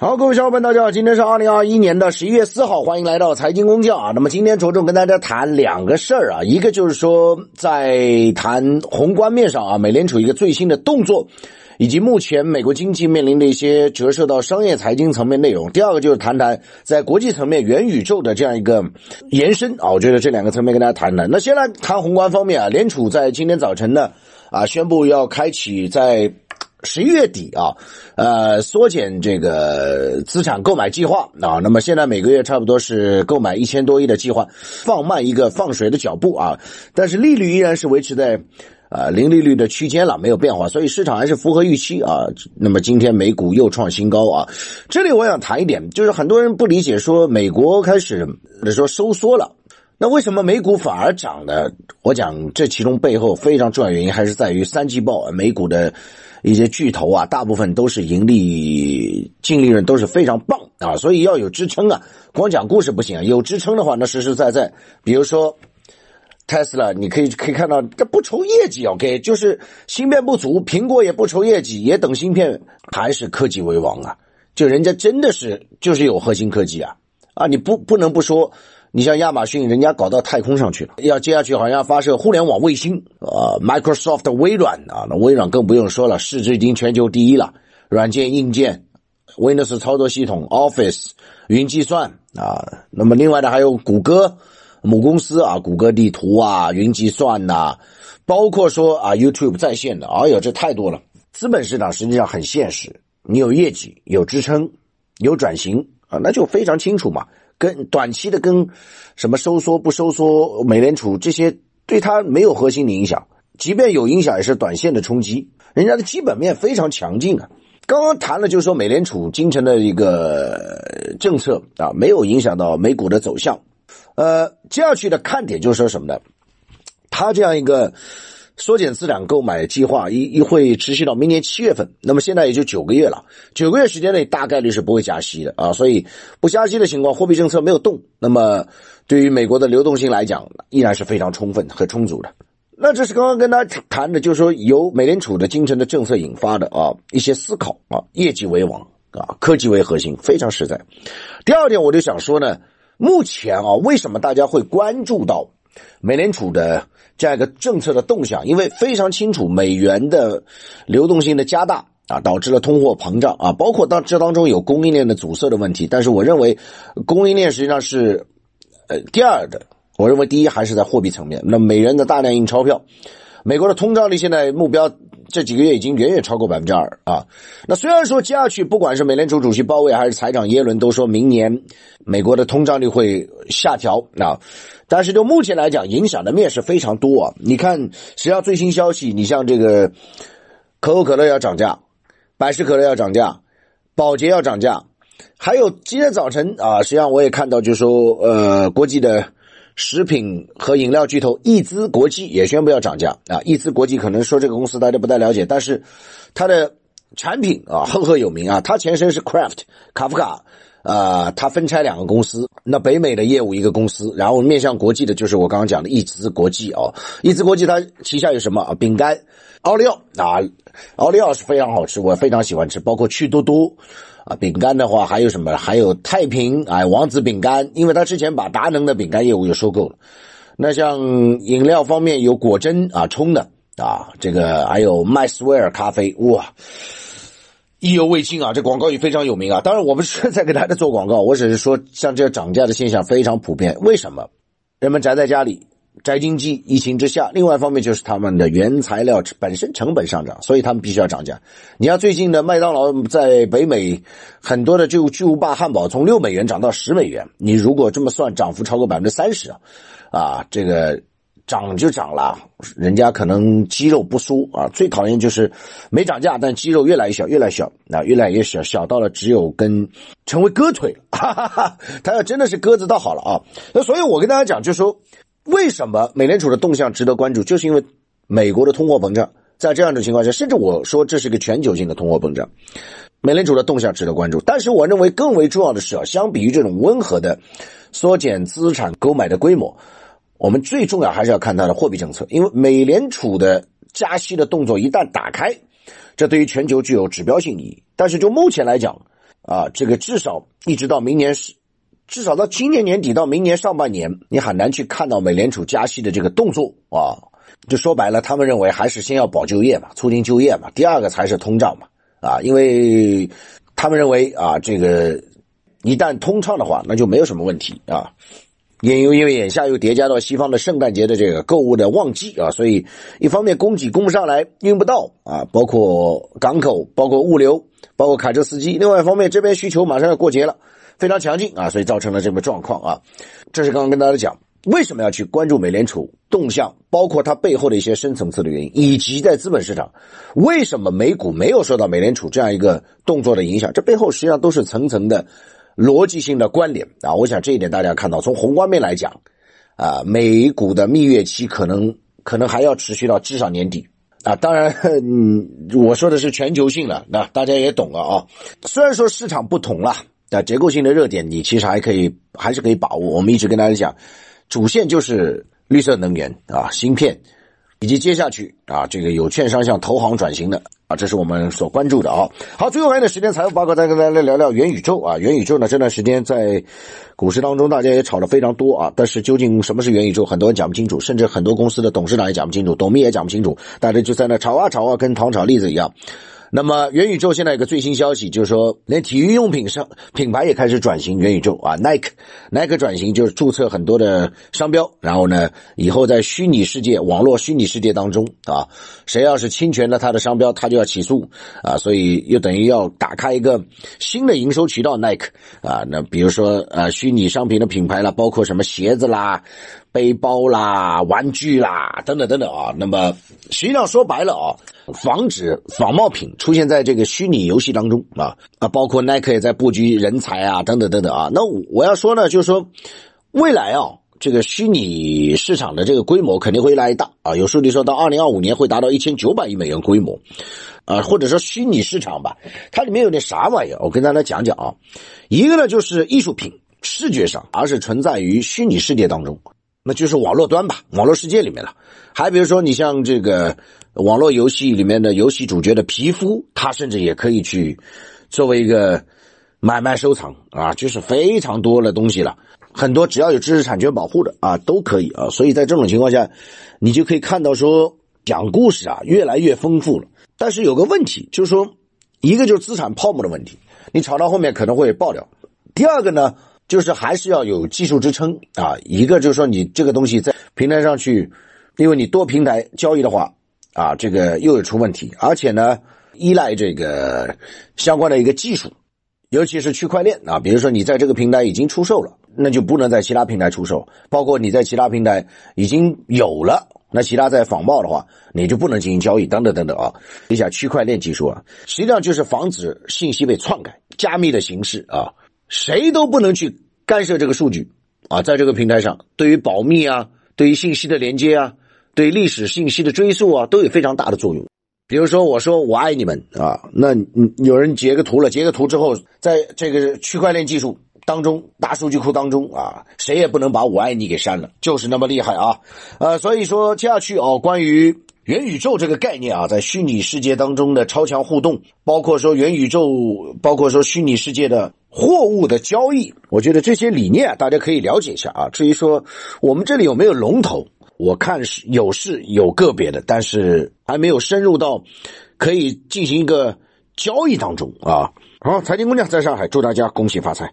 好，各位小伙伴，大家好，今天是二零二一年的十一月四号，欢迎来到财经工匠啊。那么今天着重跟大家谈两个事儿啊，一个就是说在谈宏观面上啊，美联储一个最新的动作，以及目前美国经济面临的一些折射到商业财经层面内容。第二个就是谈谈在国际层面元宇宙的这样一个延伸啊，我觉得这两个层面跟大家谈谈。那先来谈宏观方面啊，联储在今天早晨呢啊宣布要开启在。十一月底啊，呃，缩减这个资产购买计划啊，那么现在每个月差不多是购买一千多亿的计划，放慢一个放水的脚步啊，但是利率依然是维持在啊零利率的区间了，没有变化，所以市场还是符合预期啊。那么今天美股又创新高啊，这里我想谈一点，就是很多人不理解说美国开始说收缩了，那为什么美股反而涨呢？我讲这其中背后非常重要原因还是在于三季报美股的。一些巨头啊，大部分都是盈利、净利润都是非常棒啊，所以要有支撑啊，光讲故事不行啊，有支撑的话，那实实在在，比如说 Tesla，，你可以可以看到，这不愁业绩，OK，就是芯片不足，苹果也不愁业绩，也等芯片，还是科技为王啊，就人家真的是就是有核心科技啊，啊，你不不能不说。你像亚马逊，人家搞到太空上去了，要接下去好像要发射互联网卫星啊。Microsoft 微软啊，那微软更不用说了，市值已经全球第一了。软件、硬件，Windows 操作系统、Office、云计算啊。那么另外呢还有谷歌母公司啊，谷歌地图啊，云计算呐，包括说啊 YouTube 在线的，哎呦，这太多了。资本市场实际上很现实，你有业绩、有支撑、有转型啊，那就非常清楚嘛。跟短期的跟什么收缩不收缩，美联储这些对它没有核心的影响，即便有影响也是短线的冲击。人家的基本面非常强劲啊。刚刚谈了就是说美联储今晨的一个政策啊，没有影响到美股的走向。呃，接下去的看点就是说什么呢？它这样一个。缩减资产购买计划一一会持续到明年七月份，那么现在也就九个月了，九个月时间内大概率是不会加息的啊，所以不加息的情况，货币政策没有动，那么对于美国的流动性来讲，依然是非常充分和充足的。那这是刚刚跟大家谈的，就是说由美联储的今晨的政策引发的啊一些思考啊，业绩为王啊，科技为核心，非常实在。第二点，我就想说呢，目前啊，为什么大家会关注到？美联储的这样一个政策的动向，因为非常清楚美元的流动性的加大啊，导致了通货膨胀啊，包括当这当中有供应链的阻塞的问题。但是我认为供应链实际上是呃第二的，我认为第一还是在货币层面。那美元的大量印钞票，美国的通胀率现在目标这几个月已经远远超过百分之二啊。那虽然说接下去不管是美联储主席鲍威尔还是财长耶伦都说明年美国的通胀率会下调啊。但是就目前来讲，影响的面是非常多啊！你看，实际上最新消息，你像这个可口可乐要涨价，百事可乐要涨价，宝洁要涨价，还有今天早晨啊，实际上我也看到，就说，呃，国际的食品和饮料巨头易资国际也宣布要涨价啊！易资国际可能说这个公司大家不太了解，但是它的产品啊赫赫有名啊，它前身是 Craft 卡夫卡。啊，它分拆两个公司，那北美的业务一个公司，然后面向国际的就是我刚刚讲的易资国际哦，易资国际它旗下有什么啊？饼干，奥利奥啊，奥利奥是非常好吃，我非常喜欢吃，包括趣多多啊，饼干的话还有什么？还有太平哎，王子饼干，因为他之前把达能的饼干业务又收购了。那像饮料方面有果珍啊冲的啊，这个还有麦斯威尔咖啡哇。意犹未尽啊！这广告语非常有名啊。当然，我不是在给大家做广告，我只是说，像这涨价的现象非常普遍。为什么？人们宅在家里，宅经济，疫情之下。另外一方面就是他们的原材料本身成本上涨，所以他们必须要涨价。你像最近的麦当劳在北美很多的就巨无霸汉堡从六美元涨到十美元，你如果这么算，涨幅超过百分之三十啊！啊，这个。涨就涨了，人家可能肌肉不输啊。最讨厌就是没涨价，但肌肉越来越小，越来越小，啊，越来越小，小到了只有跟成为鸽腿了。他要真的是鸽子，倒好了啊。那所以我跟大家讲，就说，为什么美联储的动向值得关注，就是因为美国的通货膨胀在这样的情况下，甚至我说这是个全球性的通货膨胀，美联储的动向值得关注。但是我认为更为重要的是啊，相比于这种温和的缩减资产购买的规模。我们最重要还是要看它的货币政策，因为美联储的加息的动作一旦打开，这对于全球具有指标性意义。但是就目前来讲，啊，这个至少一直到明年是，至少到今年年底到明年上半年，你很难去看到美联储加息的这个动作啊。就说白了，他们认为还是先要保就业嘛，促进就业嘛，第二个才是通胀嘛啊，因为他们认为啊，这个一旦通畅的话，那就没有什么问题啊。因为因为眼下又叠加到西方的圣诞节的这个购物的旺季啊，所以一方面供给供不上来，运不到啊，包括港口，包括物流，包括卡车司机；另外一方面，这边需求马上要过节了，非常强劲啊，所以造成了这个状况啊。这是刚刚跟大家讲，为什么要去关注美联储动向，包括它背后的一些深层次的原因，以及在资本市场为什么美股没有受到美联储这样一个动作的影响，这背后实际上都是层层的。逻辑性的关联啊，我想这一点大家看到，从宏观面来讲，啊，美股的蜜月期可能可能还要持续到至少年底啊。当然，嗯，我说的是全球性了，那大家也懂了啊。虽然说市场不同了，但结构性的热点你其实还可以还是可以把握。我们一直跟大家讲，主线就是绿色能源啊，芯片。以及接下去啊，这个有券商向投行转型的啊，这是我们所关注的啊。好，最后还有点时间，财务报告再跟大家来聊聊元宇宙啊。元宇宙呢，这段时间在股市当中大家也炒的非常多啊。但是究竟什么是元宇宙，很多人讲不清楚，甚至很多公司的董事长也讲不清楚，董秘也讲不清楚，大家就在那炒啊炒啊，跟糖炒栗子一样。那么元宇宙现在有个最新消息，就是说连体育用品商品牌也开始转型元宇宙啊，Nike，Nike 转型就是注册很多的商标，然后呢，以后在虚拟世界、网络虚拟世界当中啊，谁要是侵权了他的商标，他就要起诉啊，所以又等于要打开一个新的营收渠道，Nike 啊，那比如说呃虚拟商品的品牌了，包括什么鞋子啦。背包啦、玩具啦，等等等等啊。那么实际上说白了啊，防止仿冒品出现在这个虚拟游戏当中啊啊，包括耐克也在布局人才啊，等等等等啊。那我我要说呢，就是说未来啊，这个虚拟市场的这个规模肯定会越来越大啊。有数据说到二零二五年会达到一千九百亿美元规模啊，或者说虚拟市场吧，它里面有点啥玩意儿？我跟大家讲讲啊。一个呢就是艺术品，视觉上，而是存在于虚拟世界当中。那就是网络端吧，网络世界里面了。还比如说，你像这个网络游戏里面的游戏主角的皮肤，它甚至也可以去作为一个买卖收藏啊，就是非常多的东西了。很多只要有知识产权保护的啊，都可以啊。所以在这种情况下，你就可以看到说讲故事啊越来越丰富了。但是有个问题，就是说一个就是资产泡沫的问题，你炒到后面可能会爆掉。第二个呢？就是还是要有技术支撑啊，一个就是说你这个东西在平台上去，因为你多平台交易的话啊，这个又有出问题，而且呢依赖这个相关的一个技术，尤其是区块链啊，比如说你在这个平台已经出售了，那就不能在其他平台出售，包括你在其他平台已经有了，那其他在仿冒的话，你就不能进行交易，等等等等啊，一下区块链技术啊，实际上就是防止信息被篡改、加密的形式啊。谁都不能去干涉这个数据啊，在这个平台上，对于保密啊，对于信息的连接啊，对历史信息的追溯啊，都有非常大的作用。比如说，我说我爱你们啊，那有人截个图了，截个图之后，在这个区块链技术当中，大数据库当中啊，谁也不能把我爱你给删了，就是那么厉害啊。呃，所以说接下去哦，关于。元宇宙这个概念啊，在虚拟世界当中的超强互动，包括说元宇宙，包括说虚拟世界的货物的交易，我觉得这些理念啊，大家可以了解一下啊。至于说我们这里有没有龙头，我看是有是有个别的，但是还没有深入到可以进行一个交易当中啊。好，财经姑娘在上海，祝大家恭喜发财。